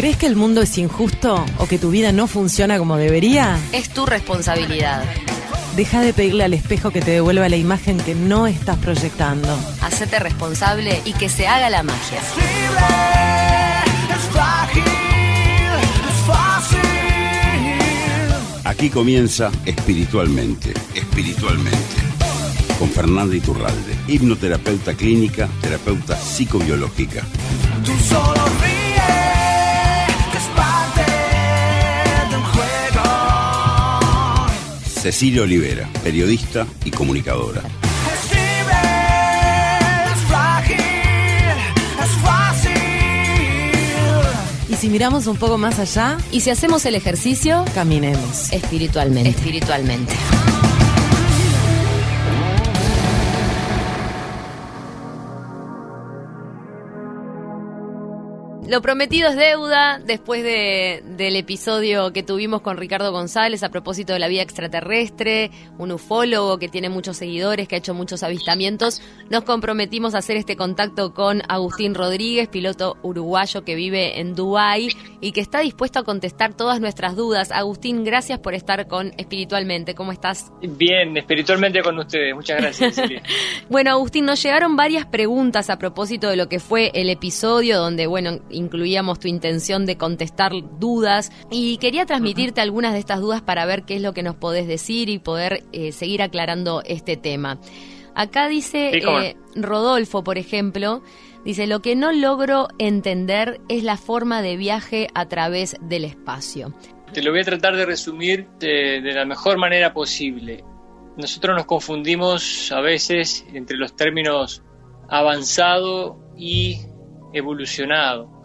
¿Crees que el mundo es injusto o que tu vida no funciona como debería? Es tu responsabilidad. Deja de pedirle al espejo que te devuelva la imagen que no estás proyectando. Hacete responsable y que se haga la magia. Aquí comienza espiritualmente, espiritualmente. Con Fernanda Iturralde, hipnoterapeuta clínica, terapeuta psicobiológica. Tú solo Cecilia Olivera, periodista y comunicadora. Es libre, es frágil, es fácil. Y si miramos un poco más allá, Y si hacemos el ejercicio, caminemos. espiritualmente. Espiritualmente. Lo prometido es deuda después de- del episodio que tuvimos con Ricardo González a propósito de la vida extraterrestre, un ufólogo que tiene muchos seguidores, que ha hecho muchos avistamientos. Nos comprometimos a hacer este contacto con Agustín Rodríguez, piloto uruguayo que vive en Dubái y que está dispuesto a contestar todas nuestras dudas. Agustín, gracias por estar con Espiritualmente. ¿Cómo estás? Bien, espiritualmente con ustedes. Muchas gracias. Bueno, Agustín, nos llegaron varias preguntas a propósito de lo que fue el episodio, donde, bueno, incluíamos tu intención de contestar dudas y quería transmitirte algunas de estas dudas para ver qué es lo que nos podés decir y poder eh, seguir aclarando este tema. Acá dice Sí, eh, Rodolfo, por ejemplo, dice, lo que no logro entender es la forma de viaje a través del espacio. Te lo voy a tratar de resumir de, de la mejor manera posible. Nosotros nos confundimos a veces entre los términos avanzado y evolucionado.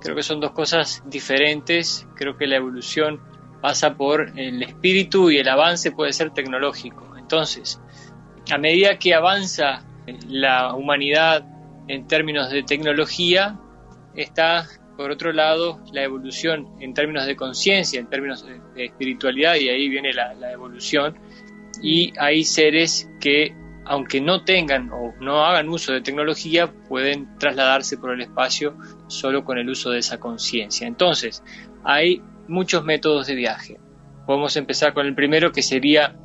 Creo que son dos cosas diferentes. Creo que la evolución pasa por el espíritu y el avance puede ser tecnológico. Entonces, a medida que avanza la humanidad en términos de tecnología, está por otro lado la evolución en términos de conciencia, en términos de, espiritualidad, y ahí viene la, la evolución. Y hay seres que, aunque no tengan o no hagan uso de tecnología, pueden trasladarse por el espacio solo con el uso de esa conciencia. Entonces, hay muchos métodos de viaje. Podemos empezar con el primero, que sería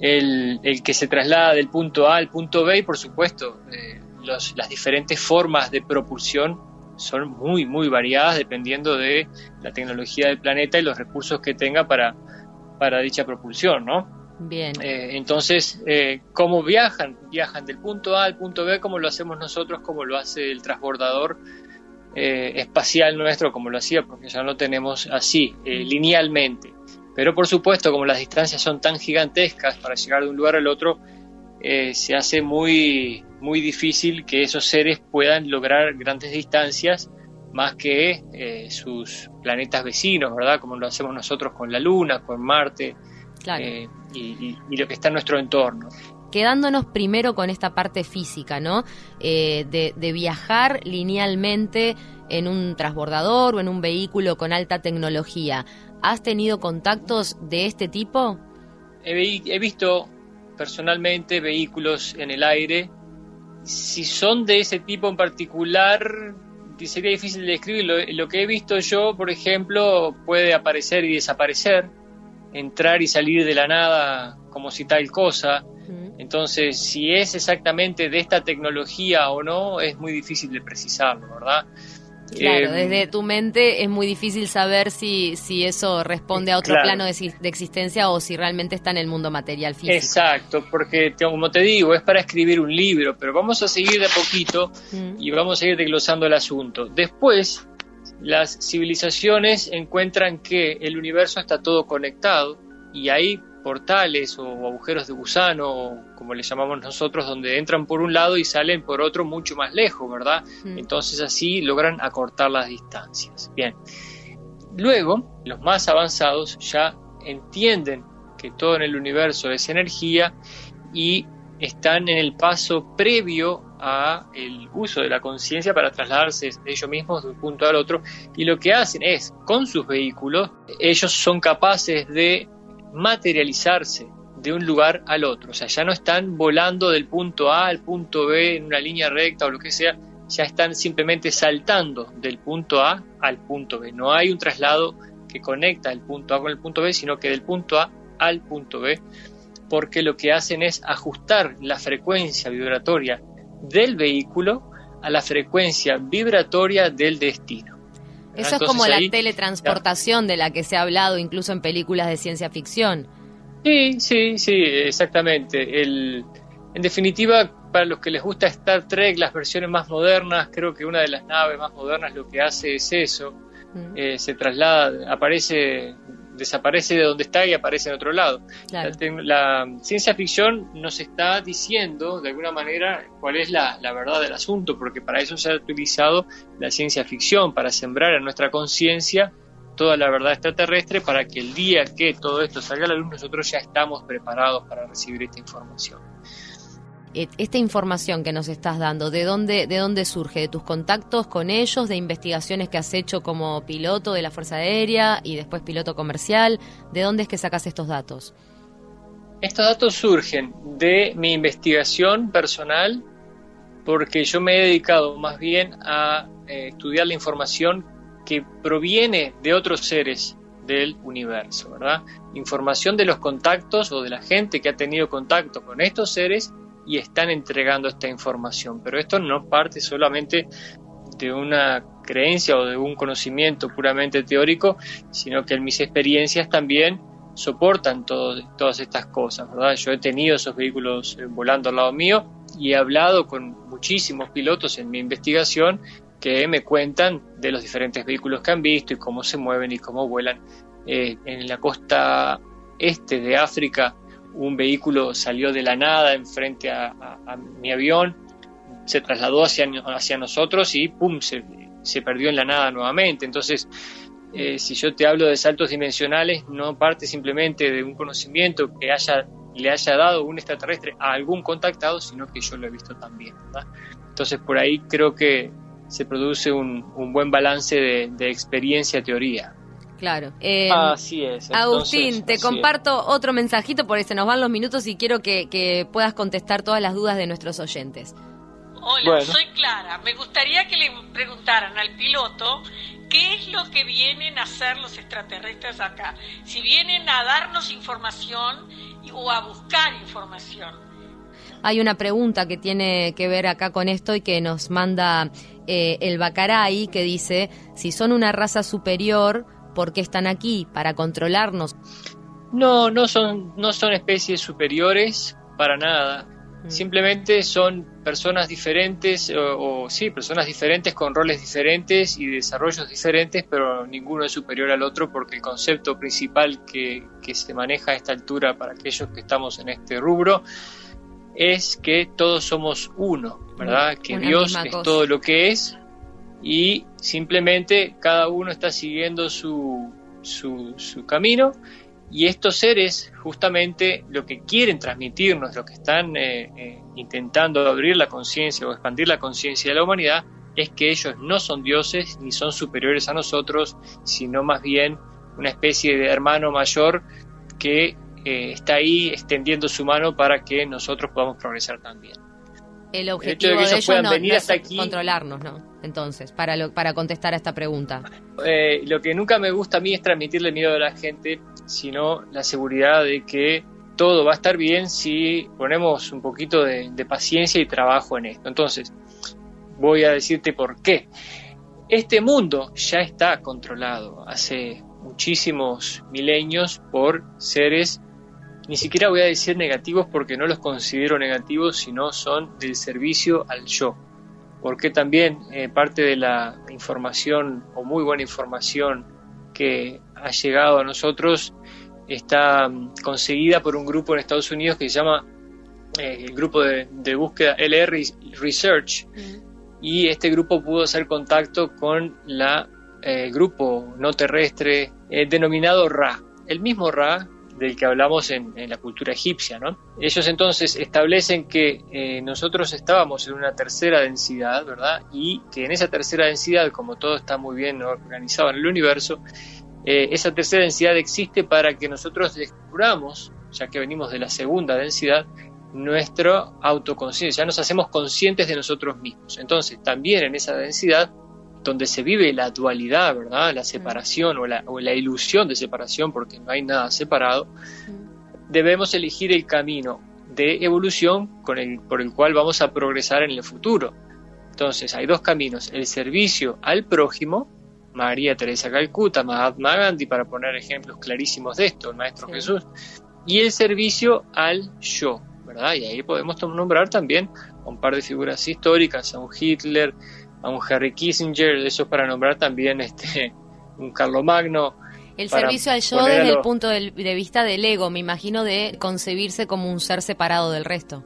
el, que se traslada del punto A al punto B y por supuesto eh, las diferentes formas de propulsión son muy muy variadas dependiendo de la tecnología del planeta y los recursos que tenga para, para dicha propulsión, ¿no? Bien. Eh, entonces, eh, ¿cómo viajan? Viajan del punto A al punto B como lo hacemos nosotros, como lo hace el transbordador eh, espacial nuestro, como lo hacía, porque ya lo tenemos así, eh, linealmente. Pero por supuesto, como las distancias son tan gigantescas para llegar de un lugar al otro, se hace muy, muy difícil que esos seres puedan lograr grandes distancias más que sus planetas vecinos, ¿verdad? Como lo hacemos nosotros con la Luna, con Marte, Claro. eh, y, y- y lo que está en nuestro entorno. quedándonos primero con esta parte física, ¿no? Eh, de, de viajar linealmente en un transbordador o en un vehículo con alta tecnología. ¿Has tenido contactos de este tipo? He, he visto personalmente vehículos en el aire. Si son de ese tipo en particular, sería difícil de describir. Lo, lo que he visto yo, por ejemplo, puede aparecer y desaparecer, entrar y salir de la nada como si tal cosa. Entonces, si es exactamente de esta tecnología o no, es muy difícil de precisarlo, ¿verdad? Claro, Eh, desde tu mente es muy difícil saber si, si eso responde a otro Claro. plano de, de existencia o si realmente está en el mundo material físico. Exacto, porque como te digo, es para escribir un libro, pero vamos a seguir de a poquito Mm. y vamos a ir desglosando el asunto. Después, las civilizaciones encuentran que el universo está todo conectado y hay portales o agujeros de gusano, o como le llamamos nosotros, donde entran por un lado y salen por otro mucho más lejos, ¿verdad? Mm. Entonces así logran acortar las distancias. Bien. Luego, los más avanzados ya entienden que todo en el universo es energía y están en el paso previo a el uso de la conciencia para trasladarse ellos mismos de un punto al otro y lo que hacen es con sus vehículos ellos son capaces de materializarse de un lugar al otro, o sea, ya no están volando del punto A al punto B en una línea recta o lo que sea, ya están simplemente saltando del punto A al punto B. No hay un traslado que conecta el punto A con el punto B, sino que del punto A al punto B, porque lo que hacen es ajustar la frecuencia vibratoria del vehículo a la frecuencia vibratoria del destino. Eso es Entonces como la ahí- teletransportación de la que se ha hablado incluso en películas de ciencia ficción. Sí, sí, sí, exactamente. El, en definitiva, para los que les gusta Star Trek, las versiones más modernas, creo que una de las naves más modernas lo que hace es eso. Mm, Eh, se traslada, aparece, desaparece de donde está y aparece en otro lado. claro. La, tec- la ciencia ficción nos está diciendo, de alguna manera, cuál es la, la verdad del asunto, porque para eso se ha utilizado la ciencia ficción, para sembrar en nuestra conciencia toda la verdad extraterrestre, para que el día que todo esto salga a la luz, nosotros ya estamos preparados para recibir esta información. Eh, Esta información que nos estás dando, ¿de dónde, ¿de dónde surge? ¿De tus contactos con ellos? ¿De investigaciones que has hecho como piloto de la Fuerza Aérea y después piloto comercial? ¿De dónde es que sacas estos datos? Estos datos surgen de mi investigación personal porque yo me he dedicado más bien a eh, estudiar la información que proviene de otros seres del universo, ¿verdad? Información de los contactos o de la gente que ha tenido contacto con estos seres y están entregando esta información. Pero esto no parte solamente de una creencia o de un conocimiento puramente teórico, sino que en mis experiencias también soportan todas estas cosas, ¿verdad? Yo he tenido esos vehículos eh, volando al lado mío y he hablado con muchísimos pilotos en mi investigación que me cuentan de los diferentes vehículos que han visto y cómo se mueven y cómo vuelan. Eh, en la costa este de África, un vehículo salió de la nada enfrente a, a- mi avión, se trasladó hacia, hacia nosotros y ¡pum! Se, se perdió en la nada nuevamente. Entonces, eh, si yo te hablo de saltos dimensionales, no parte simplemente de un conocimiento que haya, le haya dado un extraterrestre a algún contactado, sino que yo lo he visto también. Entonces, por ahí creo que se produce un, un buen balance de, de experiencia-teoría. Claro. Eh, Así es. Agustín, entonces, te es. comparto otro mensajito porque se nos van los minutos y quiero que, que puedas contestar todas las dudas de nuestros oyentes. Hola, Bueno. soy Clara. Me gustaría que le preguntaran al piloto qué es lo que vienen a hacer los extraterrestres acá. Si vienen a darnos información y- o a buscar información. Hay una pregunta que tiene que ver acá con esto y que nos manda eh, el Bacaray, que dice, si son una raza superior, ¿por qué están aquí? ¿Para controlarnos? No, no son, no son especies superiores para nada. Mm. Simplemente son personas diferentes, o, o sí, personas diferentes con roles diferentes y desarrollos diferentes, pero ninguno es superior al otro porque el concepto principal que, que se maneja a esta altura para aquellos que estamos en este rubro es que todos somos uno, ¿verdad? Que Una Dios es cosa. todo lo que es y simplemente cada uno está siguiendo su, su, su camino y estos seres justamente lo que quieren transmitirnos, lo que están eh, eh, intentando abrir la conciencia o expandir la conciencia de la humanidad, es que ellos no son dioses ni son superiores a nosotros, sino más bien una especie de hermano mayor que eh, está ahí extendiendo su mano para que nosotros podamos progresar también. El hecho objetivo de que de, ellos puedan no, venir no hasta es aquí- controlarnos, ¿no? Entonces, para, lo- para contestar a esta pregunta. Eh, lo que nunca me gusta a mí es transmitirle miedo a la gente, sino la seguridad de que todo va a estar bien si ponemos un poquito de, de paciencia y trabajo en esto. Entonces, voy a decirte por qué. Este mundo ya está controlado hace muchísimos milenios por seres, ni siquiera voy a decir negativos porque no los considero negativos, sino son del servicio al yo. Porque también eh, parte de la información o muy buena información que ha llegado a nosotros está mm, conseguida por un grupo en Estados Unidos que se llama eh, el grupo de, de búsqueda LR Research. Y este grupo pudo hacer contacto con la eh, grupo no terrestre eh, denominado Ra, el mismo Ra del que hablamos en, la cultura egipcia. ¿no? Ellos entonces establecen que eh, nosotros estábamos en una tercera densidad, ¿verdad? Y que en esa tercera densidad, como todo está muy bien organizado en el universo, eh, esa tercera densidad existe para que nosotros descubramos, ya que venimos de la segunda densidad, nuestra autoconciencia, ya nos hacemos conscientes de nosotros mismos. Entonces, también en esa densidad, donde se vive la dualidad, ¿verdad? La separación o la, o la ilusión de separación, porque no hay nada separado, debemos elegir el camino de evolución con el, por el cual vamos a progresar en el futuro. Entonces, hay dos caminos, el servicio al prójimo, María Teresa Calcuta, Mahatma Gandhi, para poner ejemplos clarísimos de esto, el Maestro Sí. Jesús, y el servicio al yo, ¿verdad? Y ahí podemos nombrar también un par de figuras históricas, a un Hitler, a un Harry Kissinger, eso para nombrar también este, un Carlomagno, El servicio al yo desde el punto de vista del ego, me imagino, de concebirse como un ser separado del resto.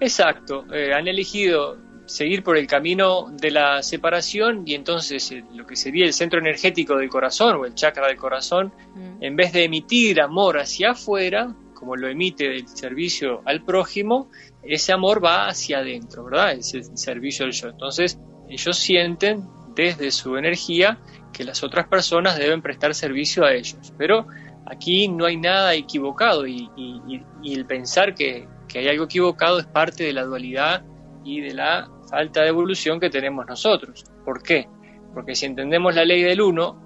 Exacto, eh, han elegido seguir por el camino de la separación y entonces eh, lo que sería el centro energético del corazón o el chakra del corazón, Mm. en vez de emitir amor hacia afuera, como lo emite el servicio al prójimo, ese amor va hacia adentro, ¿verdad? Es el servicio al yo. Entonces, ellos sienten desde su energía que las otras personas deben prestar servicio a ellos. Pero aquí no hay nada equivocado y, y- el pensar que, que hay algo equivocado es parte de la dualidad y de la falta de evolución que tenemos nosotros. ¿Por qué? Porque si entendemos la ley del uno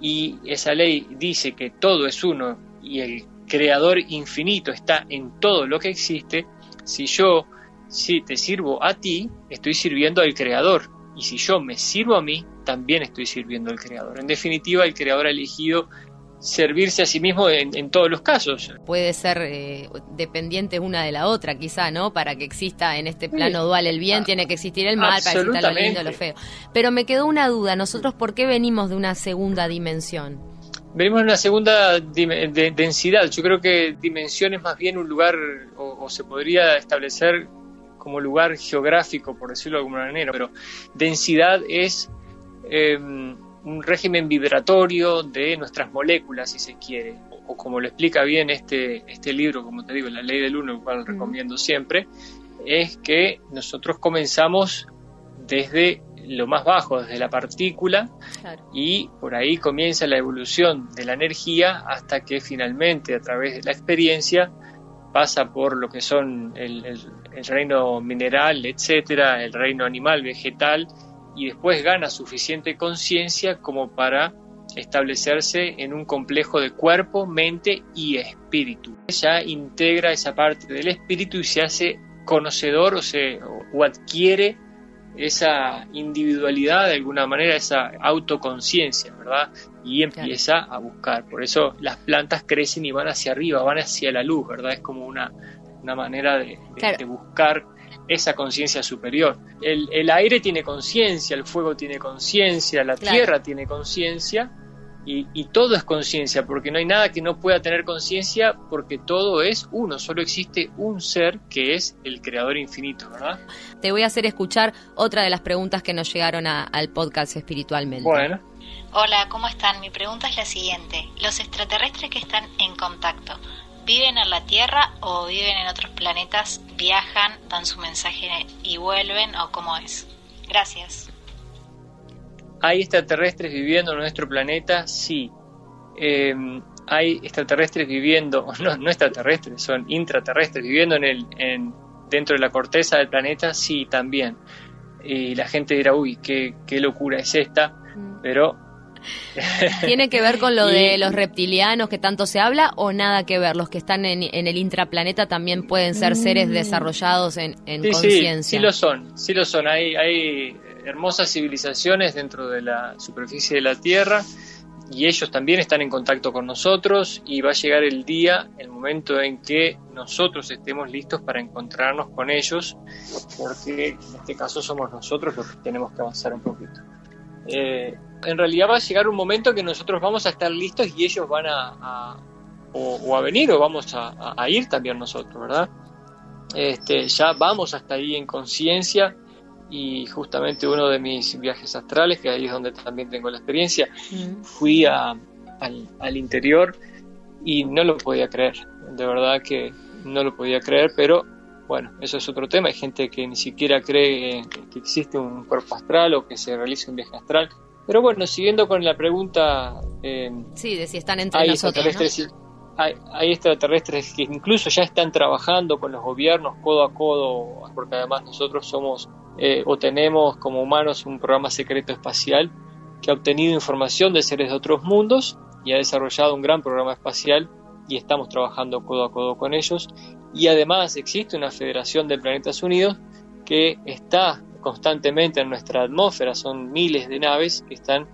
y esa ley dice que todo es uno y el creador infinito está en todo lo que existe, si yo si te sirvo a ti, estoy sirviendo al creador. Y si yo me sirvo a mí, también estoy sirviendo al creador. En definitiva, el creador ha elegido servirse a sí mismo en, en todos los casos. Puede ser eh, dependiente una de la otra, quizá, ¿no? Para que exista en este plano dual el bien, Ah, tiene que existir el mal, para que exista lo lindo, lo feo. Pero me quedó una duda, ¿nosotros por qué venimos de una segunda dimensión? Venimos en una segunda de- densidad. Yo creo que dimensión es más bien un lugar, o, o se podría establecer como lugar geográfico, por decirlo de alguna manera, pero densidad es eh, un régimen vibratorio de nuestras moléculas, si se quiere, o, o como lo explica bien este, este libro, como te digo, La Ley del Uno, el cual recomiendo siempre, es que nosotros comenzamos desde lo más bajo, desde la partícula, Claro. y por ahí comienza la evolución de la energía hasta que finalmente a través de la experiencia pasa por lo que son el, el- el reino mineral, etcétera, el reino animal, vegetal y después gana suficiente conciencia como para establecerse en un complejo de cuerpo, mente y espíritu. Ya integra esa parte del espíritu y se hace conocedor o, se, o- o adquiere esa individualidad de alguna manera, esa autoconciencia, ¿verdad? Y empieza a buscar. Por eso las plantas crecen y van hacia arriba, van hacia la luz, ¿verdad? Es como una, una manera de, de- Claro. de buscar esa conciencia superior. El, el aire tiene conciencia, el fuego tiene conciencia, la Claro. tierra tiene conciencia. Y, y todo es conciencia, porque no hay nada que no pueda tener conciencia, porque todo es uno, solo existe un ser que es el creador infinito, ¿verdad? Te voy a hacer escuchar otra de las preguntas que nos llegaron a- al podcast espiritualmente. Bueno, Hola, ¿cómo están? Mi pregunta es la siguiente. ¿Los extraterrestres que están en contacto viven en la Tierra o viven en otros planetas, viajan, dan su mensaje y vuelven o cómo es? Gracias. ¿hay extraterrestres viviendo en nuestro planeta? Sí. Eh, hay extraterrestres viviendo, no, no extraterrestres, son intraterrestres viviendo en el, en, dentro de la corteza del planeta, sí, también. Y la gente dirá, uy, qué, qué locura es esta, Mm. pero ¿Tiene que ver con lo Y- de los reptilianos que tanto se habla o nada que ver? Los que están en, en el intraplaneta también pueden ser seres desarrollados en, en Mm. Sí, sí, conciencia. sí lo son, sí lo son. Hay, hay hermosas civilizaciones dentro de la superficie de la Tierra y ellos también están en contacto con nosotros y va a llegar el día, el momento en que nosotros estemos listos para encontrarnos con ellos, porque en este caso somos nosotros los que tenemos que avanzar un poquito. Eh, en realidad va a llegar un momento que nosotros vamos a estar listos y ellos van a, a- o, o a venir o vamos a, a- ir también nosotros, ¿verdad? Este, ya vamos hasta ahí en conciencia y justamente uno de mis viajes astrales, que ahí es donde también tengo la experiencia, Mm. fui a- al, al interior y no lo podía creer, de verdad que no lo podía creer, pero bueno, eso es otro tema, hay gente que ni siquiera cree que existe un cuerpo astral o que se realice un viaje astral, pero bueno, siguiendo con la pregunta... eh, Sí, de si están entre hay nosotros. ¿no? extraterrestres hay, hay extraterrestres que incluso ya están trabajando con los gobiernos codo a codo, porque además nosotros somos eh, o tenemos como humanos un programa secreto espacial que ha obtenido información de seres de otros mundos y ha desarrollado un gran programa espacial y estamos trabajando codo a codo con ellos. Y además existe una Federación de Planetas Unidos que está constantemente en nuestra atmósfera, son miles de naves que están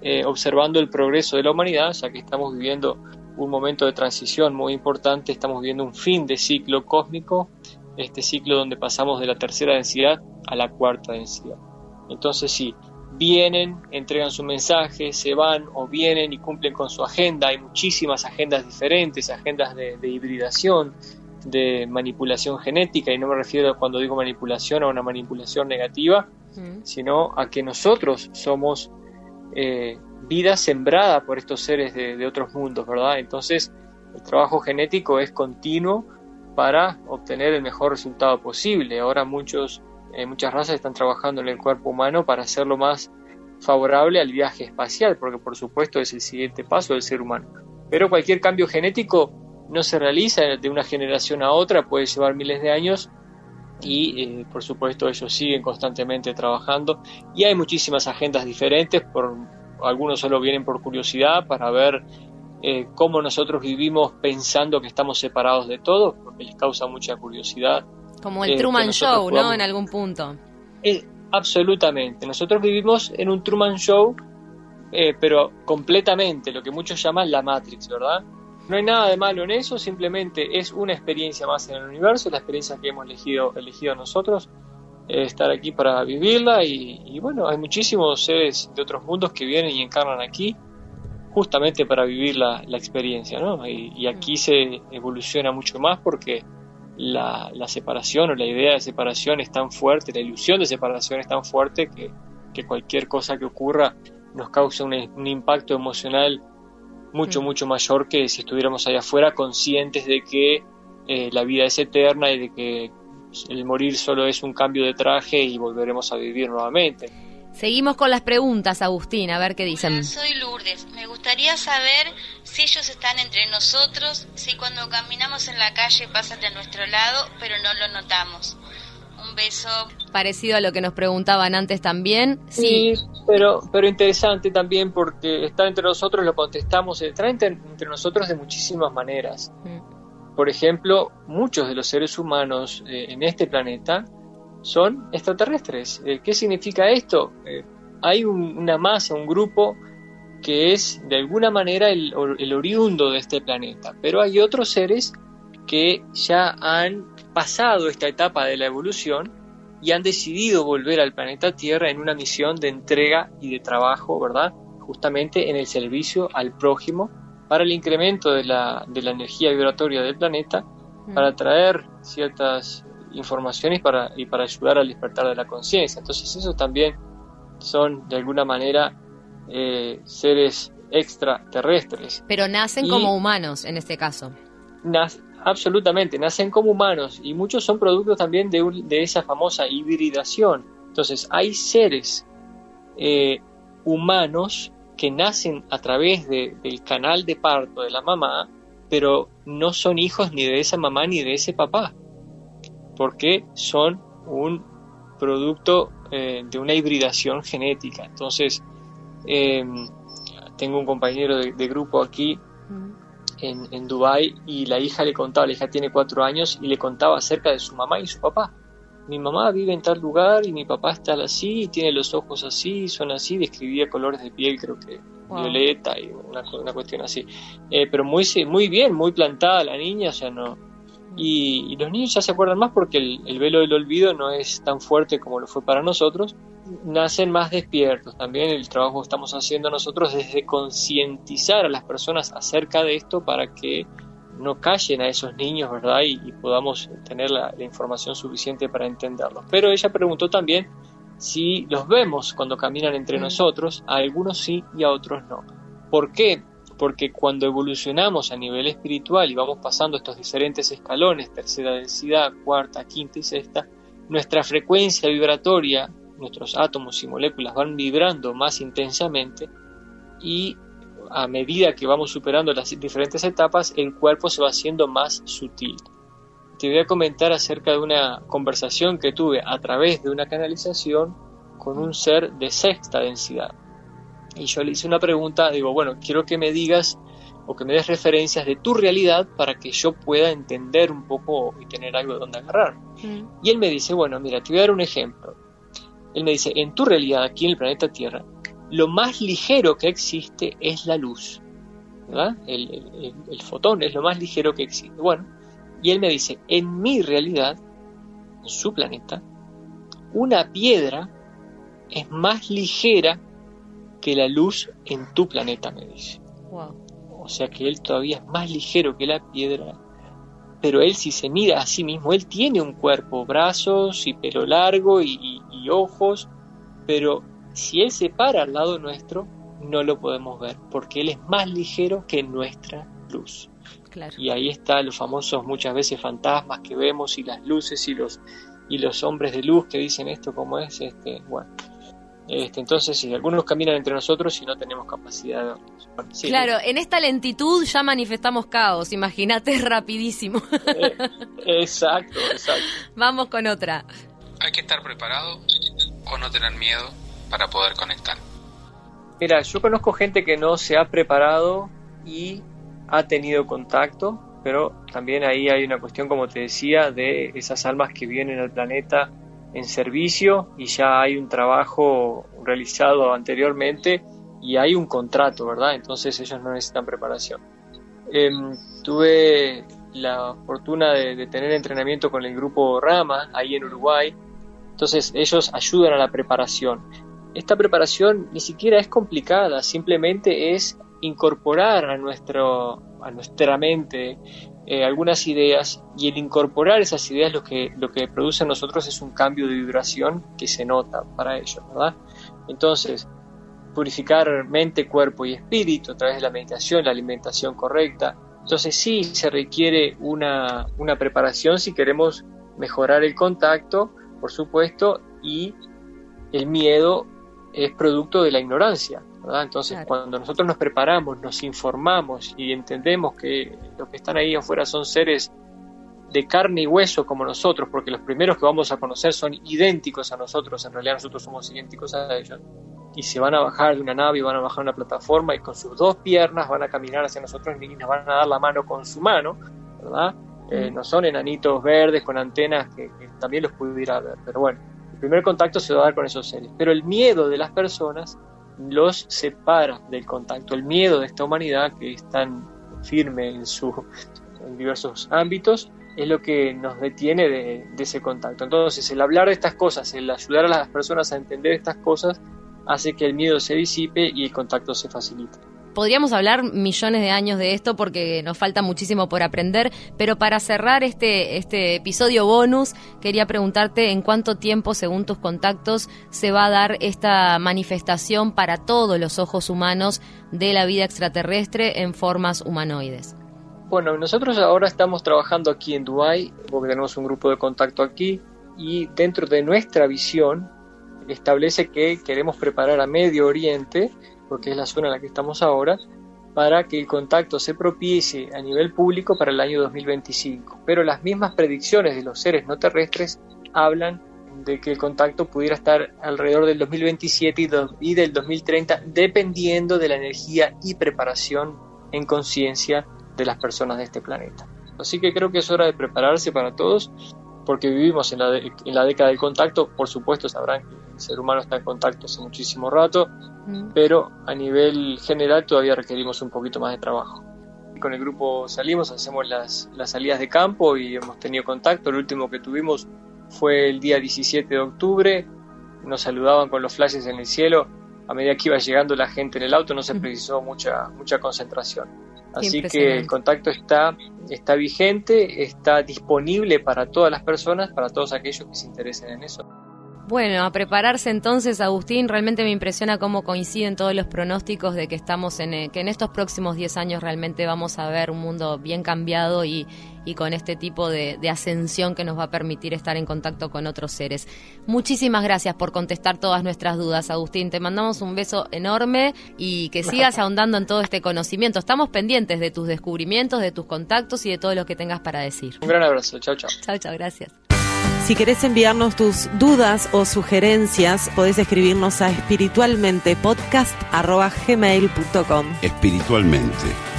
eh, observando el progreso de la humanidad, ya que estamos viviendo un momento de transición muy importante, estamos viviendo un fin de ciclo cósmico, este ciclo donde pasamos de la tercera densidad a la cuarta densidad. Entonces sí, vienen, entregan su mensaje, se van o vienen y cumplen con su agenda. Hay muchísimas agendas diferentes, agendas de hibridación, de manipulación genética, y no me refiero cuando digo manipulación a una manipulación negativa, Mm. sino a que nosotros somos eh, vida sembrada por estos seres de, de otros mundos, ¿verdad? Entonces, el trabajo genético es continuo para obtener el mejor resultado posible. Ahora muchos, eh, muchas razas están trabajando en el cuerpo humano para hacerlo más favorable al viaje espacial, porque por supuesto es el siguiente paso del ser humano. Pero cualquier cambio genético no se realiza de una generación a otra, puede llevar miles de años y eh, por supuesto ellos siguen constantemente trabajando y hay muchísimas agendas diferentes, por, algunos solo vienen por curiosidad para ver eh, cómo nosotros vivimos pensando que estamos separados de todo, porque les causa mucha curiosidad. Como el Eh, Truman Show, ¿no? En algún punto. Absolutamente, nosotros vivimos en un Truman Show, eh, pero completamente, lo que muchos llaman la Matrix, ¿verdad? No hay nada de malo en eso, simplemente es una experiencia más en el universo, la experiencia que hemos elegido, elegido nosotros, eh, estar aquí para vivirla y, y bueno, hay muchísimos seres de otros mundos que vienen y encarnan aquí justamente para vivir la, la experiencia, ¿no? Y, y aquí se evoluciona mucho más porque la, la separación o la idea de separación es tan fuerte, la ilusión de separación es tan fuerte que, que cualquier cosa que ocurra nos causa un, un impacto emocional mucho, mucho mayor que si estuviéramos allá afuera conscientes de que eh, la vida es eterna y de que el morir solo es un cambio de traje y volveremos a vivir nuevamente. Seguimos con las preguntas, Agustín, a ver qué dicen. Hola, soy Lourdes. Me gustaría saber si ellos están entre nosotros, si cuando caminamos en la calle pasan de nuestro lado, pero no lo notamos. Un beso. Parecido a lo que nos preguntaban antes también. Sí. Pero, pero interesante también porque está entre nosotros, lo contestamos, está entre, entre nosotros de muchísimas maneras. Mm. Por ejemplo, muchos de los seres humanos eh, en este planeta son extraterrestres. Eh, ¿Qué significa esto? Eh, hay un- una masa, un grupo que es de alguna manera el, el oriundo de este planeta, pero hay otros seres que ya han pasado esta etapa de la evolución y han decidido volver al planeta Tierra en una misión de entrega y de trabajo, ¿verdad? Justamente en el servicio al prójimo para el incremento de la, de la energía vibratoria del planeta, Mm. para traer ciertas informaciones para, y para ayudar al despertar de la conciencia. Entonces esos también son de alguna manera eh, seres extraterrestres. Pero nacen Y- como humanos en este caso. Absolutamente, nacen como humanos y muchos son productos también de, un- de esa famosa hibridación. Entonces, hay seres eh, humanos que nacen a través de- del canal de parto de la mamá, pero no son hijos ni de esa mamá ni de ese papá, porque son un producto eh, de una hibridación genética. Entonces, eh, tengo un compañero de- grupo aquí Mm. En, en Dubái y la hija le contaba, la hija tiene cuatro años y le contaba acerca de su mamá y su papá. Mi mamá vive en tal lugar y mi papá está así y tiene los ojos así, son así, describía colores de piel creo que Wow. violeta y una, una cuestión así. Eh, pero muy, muy bien, muy plantada la niña, o sea, no... Y, y los niños ya se acuerdan más porque el, el velo del olvido no es tan fuerte como lo fue para nosotros, nacen más despiertos. También el trabajo que estamos haciendo nosotros es de concientizar a las personas acerca de esto para que no callen a esos niños, ¿verdad? Y, podamos tener la, información suficiente para entenderlos. Pero ella preguntó también si los vemos cuando caminan entre nosotros, a algunos sí y a otros no. ¿Por qué? Porque cuando evolucionamos a nivel espiritual y vamos pasando estos diferentes escalones, tercera densidad, cuarta, quinta y sexta, nuestra frecuencia vibratoria, nuestros átomos y moléculas van vibrando más intensamente y a medida que vamos superando las diferentes etapas, el cuerpo se va haciendo más sutil. Te voy a comentar acerca de una conversación que tuve a través de una canalización con un ser de sexta densidad. Y yo le hice una pregunta, digo, bueno, quiero que me digas o que me des referencias de tu realidad para que yo pueda entender un poco y tener algo de donde agarrar. Mm. Y él me dice, bueno, mira, te voy a dar un ejemplo. Él me dice, en tu realidad, aquí en el planeta Tierra, lo más ligero que existe es la luz. ¿verdad? El, el- el- el fotón es lo más ligero que existe. Bueno, y él me dice, en mi realidad, en su planeta, una piedra es más ligera que la luz en tu planeta, me dice. Wow. O sea que él todavía es más ligero que la piedra. Pero él si se mira a sí mismo, él tiene un cuerpo, brazos y pelo largo y, y- y ojos, pero si él se para al lado nuestro, no lo podemos ver, porque él es más ligero que nuestra luz. Claro. Y ahí están los famosos muchas veces fantasmas que vemos y las luces y los y los hombres de luz que dicen esto como es, este, bueno. Este, entonces, si algunos caminan entre nosotros y no tenemos capacidad sí, Claro, en esta lentitud ya manifestamos caos, imagínate rapidísimo. Eh, exacto, exacto. Vamos con otra. Hay que estar preparado o no tener miedo para poder conectar. Mira, yo conozco gente que no se ha preparado y ha tenido contacto, pero también ahí hay una cuestión, como te decía, de esas almas que vienen al planeta en servicio y ya hay un trabajo realizado anteriormente y hay un contrato, ¿verdad? Entonces ellos no necesitan preparación. Em, tuve la fortuna de, de tener entrenamiento con el grupo Rama ahí en Uruguay, entonces ellos ayudan a la preparación. Esta preparación ni siquiera es complicada, simplemente es incorporar a, nuestro, a nuestra mente eh, algunas ideas y el incorporar esas ideas lo que, lo que produce en nosotros es un cambio de vibración que se nota para ellos, ¿verdad? Entonces, purificar mente, cuerpo y espíritu a través de la meditación, la alimentación correcta. Entonces sí se requiere una, una preparación si queremos mejorar el contacto, por supuesto, y el miedo es producto de la ignorancia. ¿Verdad? Entonces, Claro. cuando nosotros nos preparamos, nos informamos y entendemos que los que están ahí afuera son seres de carne y hueso como nosotros, porque los primeros que vamos a conocer son idénticos a nosotros, en realidad nosotros somos idénticos a ellos, y se van a bajar de una nave y van a bajar una plataforma y con sus dos piernas van a caminar hacia nosotros y nos van a dar la mano con su mano, ¿verdad? Eh, no son enanitos verdes con antenas que, que también los pudiera ver, pero bueno, el primer contacto se va a dar con esos seres, pero el miedo de las personas los separa del contacto, el miedo de esta humanidad que es tan firme en, su, en diversos ámbitos, es lo que nos detiene de, de ese contacto. Entonces, el hablar de estas cosas, el ayudar a las personas a entender estas cosas, hace que el miedo se disipe y el contacto se facilite. Podríamos hablar millones de años de esto porque nos falta muchísimo por aprender, pero para cerrar este, este episodio bonus, quería preguntarte en cuánto tiempo, según tus contactos, se va a dar esta manifestación para todos los ojos humanos de la vida extraterrestre en formas humanoides. Bueno, nosotros ahora estamos trabajando aquí en Dubái, porque tenemos un grupo de contacto aquí, y dentro de nuestra visión establece que queremos preparar a Medio Oriente, porque es la zona en la que estamos ahora, para que el contacto se propicie a nivel público para el año 2025. Pero las mismas predicciones de los seres no terrestres hablan de que el contacto pudiera estar alrededor del 2027 y, y del 2030, dependiendo de la energía y preparación en conciencia de las personas de este planeta. Así que creo que es hora de prepararse para todos, porque vivimos en la, de- en la década del contacto, por supuesto sabrán que el ser humano está en contacto hace muchísimo rato, Mm. pero a nivel general todavía requerimos un poquito más de trabajo. Con el grupo salimos, hacemos las, las salidas de campo y hemos tenido contacto. El último que tuvimos fue el día 17 de octubre. Nos saludaban con los flashes en el cielo. A medida que iba llegando la gente en el auto no se precisó mucha, mucha concentración. Así que el contacto está, está vigente, está disponible para todas las personas, para todos aquellos que se interesen en eso. Bueno, a prepararse entonces, Agustín. Realmente me impresiona cómo coinciden todos los pronósticos de que estamos en, eh, que en estos próximos 10 años realmente vamos a ver un mundo bien cambiado y, y con este tipo de, de ascensión que nos va a permitir estar en contacto con otros seres. Muchísimas gracias por contestar todas nuestras dudas, Agustín. Te mandamos un beso enorme y que sigas ahondando en todo este conocimiento. Estamos pendientes de tus descubrimientos, de tus contactos y de todo lo que tengas para decir. Un gran abrazo. Chao, chao. Chao, chao, gracias. Si querés enviarnos tus dudas o sugerencias, podés escribirnos a espiritualmentepodcast.gmail.com Espiritualmente.